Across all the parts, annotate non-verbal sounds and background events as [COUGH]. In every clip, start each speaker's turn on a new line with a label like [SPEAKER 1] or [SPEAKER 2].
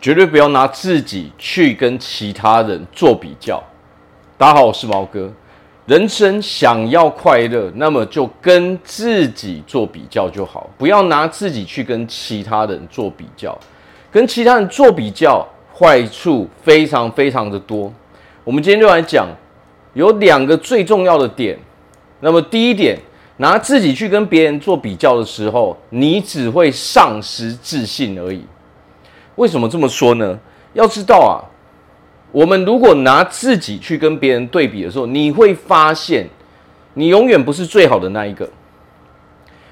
[SPEAKER 1] 绝对不要拿自己去跟其他人做比较。大家好，我是毛哥。人生想要快乐，那么就跟自己做比较就好，不要拿自己去跟其他人做比较。跟其他人做比较，坏处非常非常的多。我们今天就来讲，有两个最重要的点。那么第一点，拿自己去跟别人做比较的时候，你只会丧失自信而已。为什么这么说呢？要知道啊。我们如果拿自己去跟别人对比的时候，你会发现，你永远不是最好的那一个，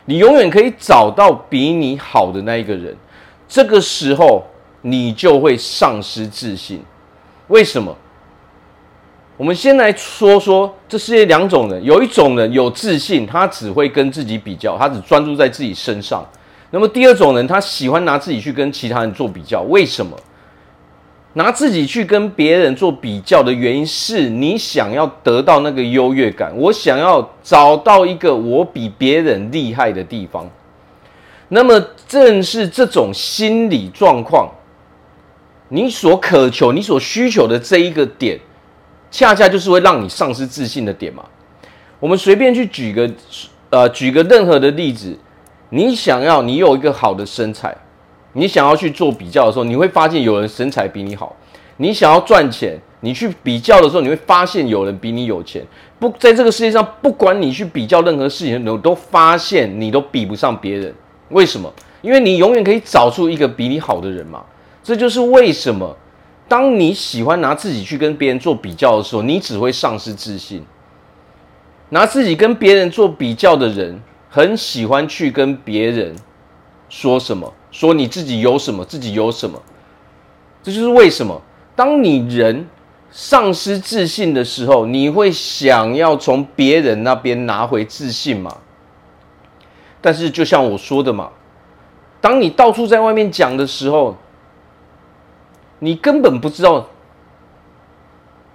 [SPEAKER 1] 你永远可以找到比你好的那一个人。这个时候，你就会丧失自信。为什么？我们先来说说这世界两种人，有一种人有自信，他只会跟自己比较，他只专注在自己身上。那么第二种人，他喜欢拿自己去跟其他人做比较，为什么？拿自己去跟别人做比较的原因是你想要得到那个优越感，我想要找到一个我比别人厉害的地方。那么正是这种心理状况，你所渴求、你所需求的这一个点，恰恰就是会让你丧失自信的点嘛。我们随便去举个，呃，举个任何的例子，你想要你有一个好的身材。你想要去做比较的时候，你会发现有人身材比你好。你想要赚钱，你去比较的时候，你会发现有人比你有钱。不，在这个世界上，不管你去比较任何事情，你都发现你都比不上别人。为什么？因为你永远可以找出一个比你好的人嘛。这就是为什么，当你喜欢拿自己去跟别人做比较的时候，你只会丧失自信。拿自己跟别人做比较的人，很喜欢去跟别人说什么。说你自己有什么，自己有什么，这就是为什么，当你人丧失自信的时候，你会想要从别人那边拿回自信嘛？但是就像我说的嘛，当你到处在外面讲的时候，你根本不知道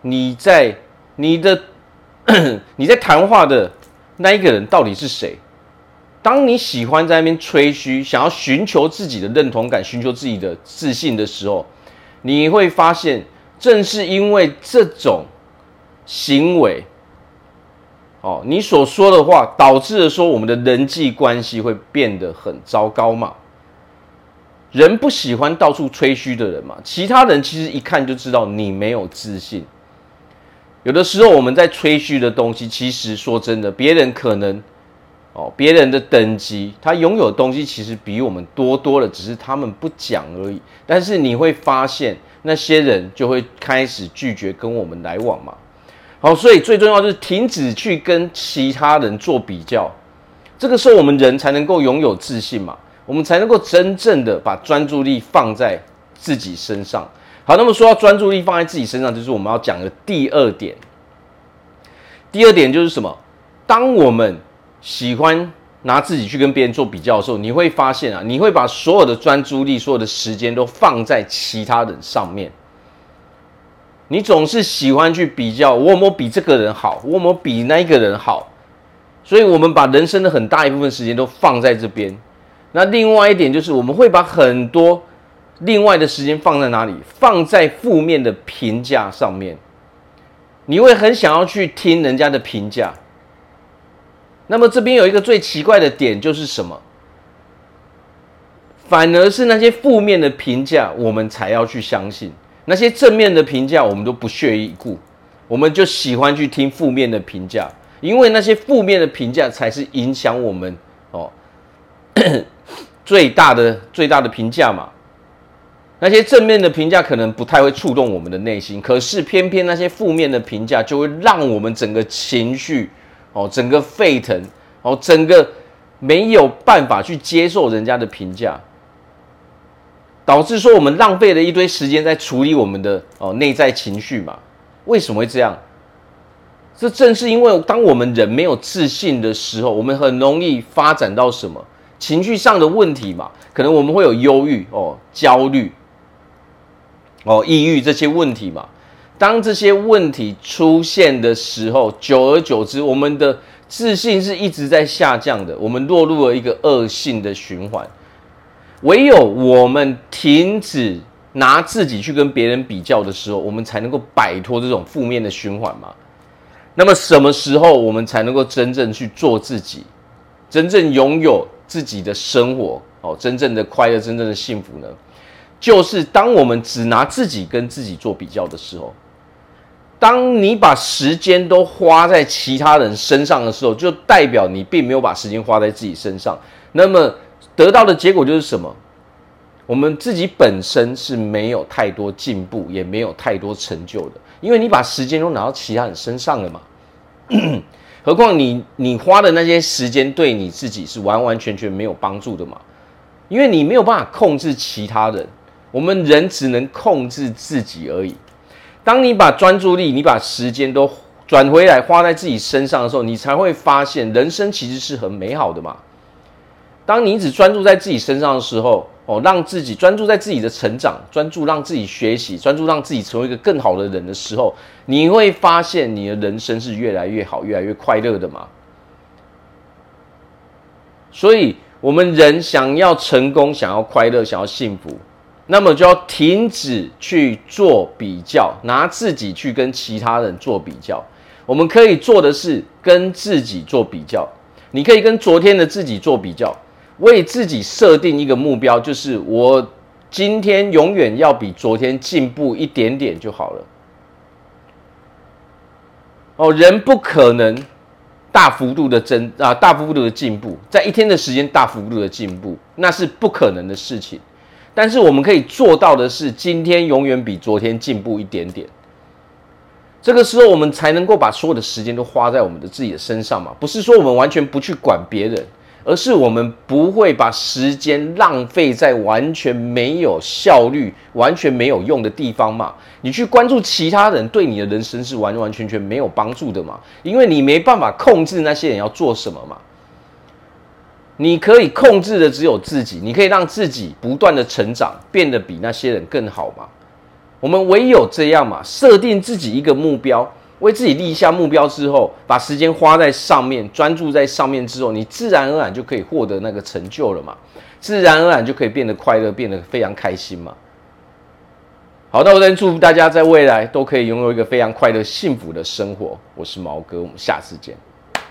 [SPEAKER 1] 你在你的 [COUGHS] 你在谈话的那一个人到底是谁。当你喜欢在那边吹嘘，想要寻求自己的认同感，寻求自己的自信的时候，你会发现，正是因为这种行为，哦，你所说的话，导致了说我们的人际关系会变得很糟糕嘛。人不喜欢到处吹嘘的人嘛，其他人其实一看就知道你没有自信。有的时候我们在吹嘘的东西，其实说真的，别人可能。哦，别人的等级，他拥有的东西其实比我们多多了，只是他们不讲而已。但是你会发现，那些人就会开始拒绝跟我们来往嘛。好，所以最重要就是停止去跟其他人做比较，这个时候我们人才能够拥有自信嘛，我们才能够真正的把专注力放在自己身上。好，那么说到专注力放在自己身上，就是我们要讲的第二点。第二点就是什么？当我们喜欢拿自己去跟别人做比较的时候，你会发现啊，你会把所有的专注力、所有的时间都放在其他人上面。你总是喜欢去比较，我有没有比这个人好？我有没有比那一个人好？所以，我们把人生的很大一部分时间都放在这边。那另外一点就是，我们会把很多另外的时间放在哪里？放在负面的评价上面。你会很想要去听人家的评价。那么这边有一个最奇怪的点，就是什么？反而是那些负面的评价，我们才要去相信；那些正面的评价，我们都不屑一顾。我们就喜欢去听负面的评价，因为那些负面的评价才是影响我们哦 [COUGHS] 最大的最大的评价嘛。那些正面的评价可能不太会触动我们的内心，可是偏偏那些负面的评价就会让我们整个情绪。哦，整个沸腾，哦，整个没有办法去接受人家的评价，导致说我们浪费了一堆时间在处理我们的哦内在情绪嘛？为什么会这样？这正是因为当我们人没有自信的时候，我们很容易发展到什么情绪上的问题嘛？可能我们会有忧郁哦、焦虑哦、抑郁这些问题嘛？当这些问题出现的时候，久而久之，我们的自信是一直在下降的，我们落入了一个恶性的循环。唯有我们停止拿自己去跟别人比较的时候，我们才能够摆脱这种负面的循环嘛。那么什么时候我们才能够真正去做自己，真正拥有自己的生活哦，真正的快乐，真正的幸福呢？就是当我们只拿自己跟自己做比较的时候，当你把时间都花在其他人身上的时候，就代表你并没有把时间花在自己身上。那么得到的结果就是什么？我们自己本身是没有太多进步，也没有太多成就的，因为你把时间都拿到其他人身上了嘛。[CLEARS THROAT] 何况你你花的那些时间对你自己是完完全全没有帮助的嘛，因为你没有办法控制其他人。我们人只能控制自己而已。当你把专注力、你把时间都转回来花在自己身上的时候，你才会发现人生其实是很美好的嘛。当你只专注在自己身上的时候，哦，让自己专注在自己的成长，专注让自己学习，专注让自己成为一个更好的人的时候，你会发现你的人生是越来越好、越来越快乐的嘛。所以，我们人想要成功、想要快乐、想要幸福。那么就要停止去做比较，拿自己去跟其他人做比较。我们可以做的是跟自己做比较。你可以跟昨天的自己做比较，为自己设定一个目标，就是我今天永远要比昨天进步一点点就好了。哦，人不可能大幅度的增啊，大幅度的进步，在一天的时间大幅度的进步，那是不可能的事情。但是我们可以做到的是，今天永远比昨天进步一点点。这个时候，我们才能够把所有的时间都花在我们的自己的身上嘛。不是说我们完全不去管别人，而是我们不会把时间浪费在完全没有效率、完全没有用的地方嘛。你去关注其他人，对你的人生是完完全全没有帮助的嘛，因为你没办法控制那些人要做什么嘛。你可以控制的只有自己，你可以让自己不断的成长，变得比那些人更好嘛。我们唯有这样嘛，设定自己一个目标，为自己立下目标之后，把时间花在上面，专注在上面之后，你自然而然就可以获得那个成就了嘛，自然而然就可以变得快乐，变得非常开心嘛。好，那我先祝福大家在未来都可以拥有一个非常快乐、幸福的生活。我是毛哥，我们下次见。